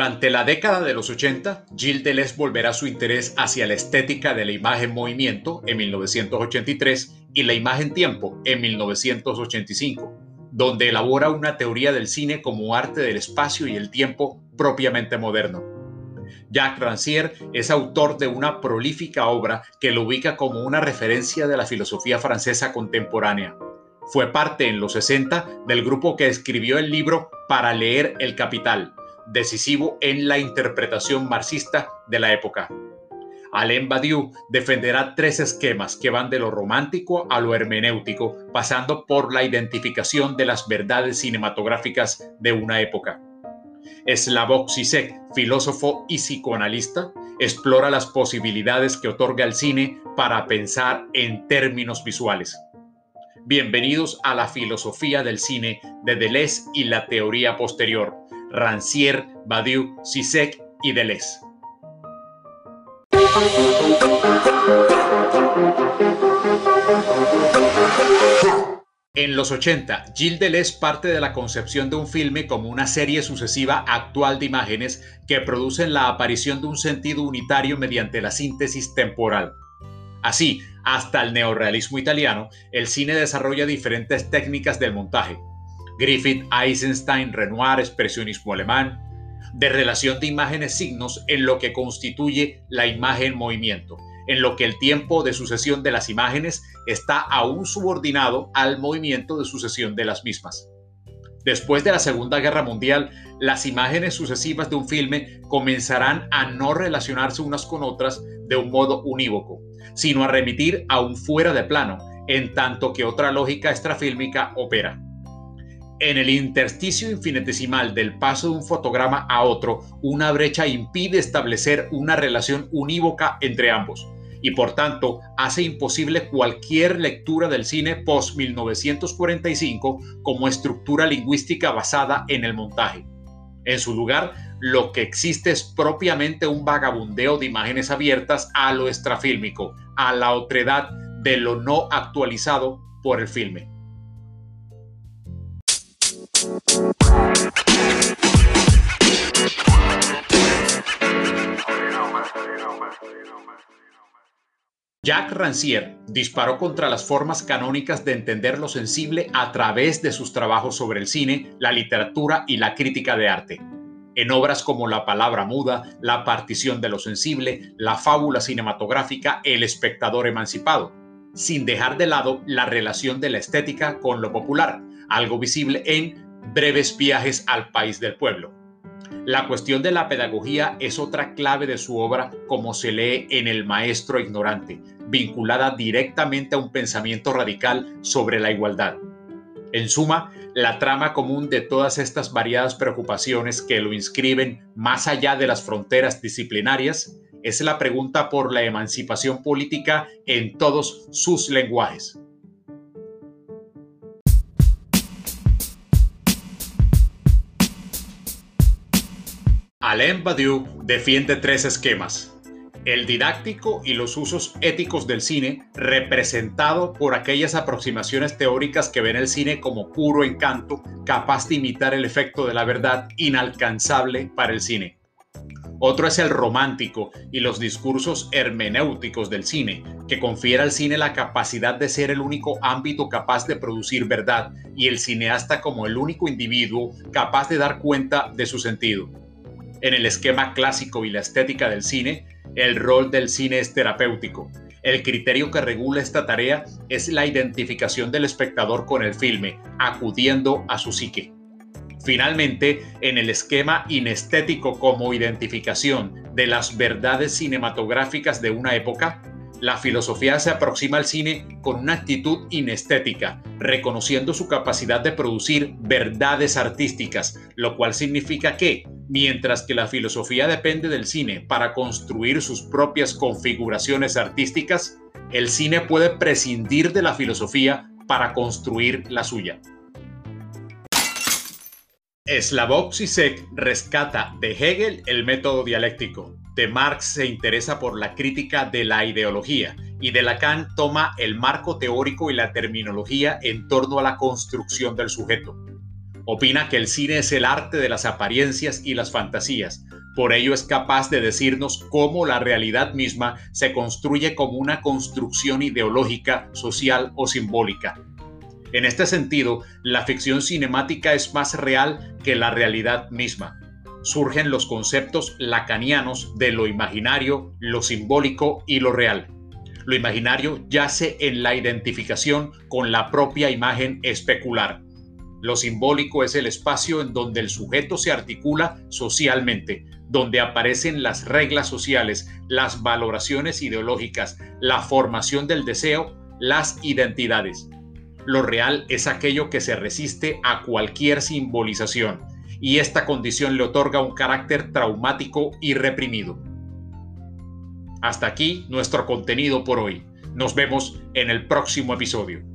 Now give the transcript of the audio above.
Durante la década de los 80, Gilles Deleuze volverá su interés hacia la estética de la imagen movimiento en 1983 y la imagen tiempo en 1985, donde elabora una teoría del cine como arte del espacio y el tiempo propiamente moderno. Jacques Rancière es autor de una prolífica obra que lo ubica como una referencia de la filosofía francesa contemporánea. Fue parte en los 60 del grupo que escribió el libro Para leer el Capital, decisivo en la interpretación marxista de la época. Alain Badiou defenderá tres esquemas que van de lo romántico a lo hermenéutico, pasando por la identificación de las verdades cinematográficas de una época. Slavoj Zizek, filósofo y psicoanalista, explora las posibilidades que otorga el cine para pensar en términos visuales. Bienvenidos a la filosofía del cine de Deleuze y la teoría posterior, Rancière, Badiou, Zizek y Deleuze. En los 80, Gilles Deleuze parte de la concepción de un filme como una serie sucesiva actual de imágenes que producen la aparición de un sentido unitario mediante la síntesis temporal. Así, hasta el neorrealismo italiano, el cine desarrolla diferentes técnicas del montaje. Griffith, Eisenstein, Renoir, expresionismo alemán, de relación de imágenes-signos en lo que constituye la imagen-movimiento en lo que el tiempo de sucesión de las imágenes está aún subordinado al movimiento de sucesión de las mismas. Después de la Segunda Guerra Mundial, las imágenes sucesivas de un filme comenzarán a no relacionarse unas con otras de un modo unívoco, sino a remitir a un fuera de plano, en tanto que otra lógica extrafílmica opera. En el intersticio infinitesimal del paso de un fotograma a otro, una brecha impide establecer una relación unívoca entre ambos y por tanto hace imposible cualquier lectura del cine post-1945 como estructura lingüística basada en el montaje. En su lugar, lo que existe es propiamente un vagabundeo de imágenes abiertas a lo extrafílmico, a la otredad de lo no actualizado por el filme. Jacques Rancière disparó contra las formas canónicas de entender lo sensible a través de sus trabajos sobre el cine, la literatura y la crítica de arte. En obras como La palabra muda, La partición de lo sensible, la fábula cinematográfica El espectador emancipado, sin dejar de lado la relación de la estética con lo popular, algo visible en Breves viajes al país del pueblo. La cuestión de la pedagogía es otra clave de su obra, como se lee en El Maestro Ignorante, vinculada directamente a un pensamiento radical sobre la igualdad. En suma, la trama común de todas estas variadas preocupaciones que lo inscriben más allá de las fronteras disciplinarias es la pregunta por la emancipación política en todos sus lenguajes. Alain Badiou defiende tres esquemas. El didáctico y los usos éticos del cine, representado por aquellas aproximaciones teóricas que ven el cine como puro encanto, capaz de imitar el efecto de la verdad inalcanzable para el cine. Otro es el romántico y los discursos hermenéuticos del cine, que confiere al cine la capacidad de ser el único ámbito capaz de producir verdad y el cineasta como el único individuo capaz de dar cuenta de su sentido. En el esquema clásico y la estética del cine, el rol del cine es terapéutico. El criterio que regula esta tarea es la identificación del espectador con el filme, acudiendo a su psique. Finalmente, en el esquema inestético como identificación de las verdades cinematográficas de una época, la filosofía se aproxima al cine con una actitud inestética, reconociendo su capacidad de producir verdades artísticas, lo cual significa que, mientras que la filosofía depende del cine para construir sus propias configuraciones artísticas, el cine puede prescindir de la filosofía para construir la suya. Slavoj Zizek rescata de Hegel el método dialéctico, de Marx se interesa por la crítica de la ideología y de Lacan toma el marco teórico y la terminología en torno a la construcción del sujeto. Opina que el cine es el arte de las apariencias y las fantasías. Por ello es capaz de decirnos cómo la realidad misma se construye como una construcción ideológica, social o simbólica. En este sentido, la ficción cinemática es más real que la realidad misma. Surgen los conceptos lacanianos de lo imaginario, lo simbólico y lo real. Lo imaginario yace en la identificación con la propia imagen especular lo simbólico es el espacio en donde el sujeto se articula socialmente, donde aparecen las reglas sociales, las valoraciones ideológicas, la formación del deseo, las identidades. Lo real es aquello que se resiste a cualquier simbolización, y esta condición le otorga un carácter traumático y reprimido. Hasta aquí nuestro contenido por hoy. Nos vemos en el próximo episodio.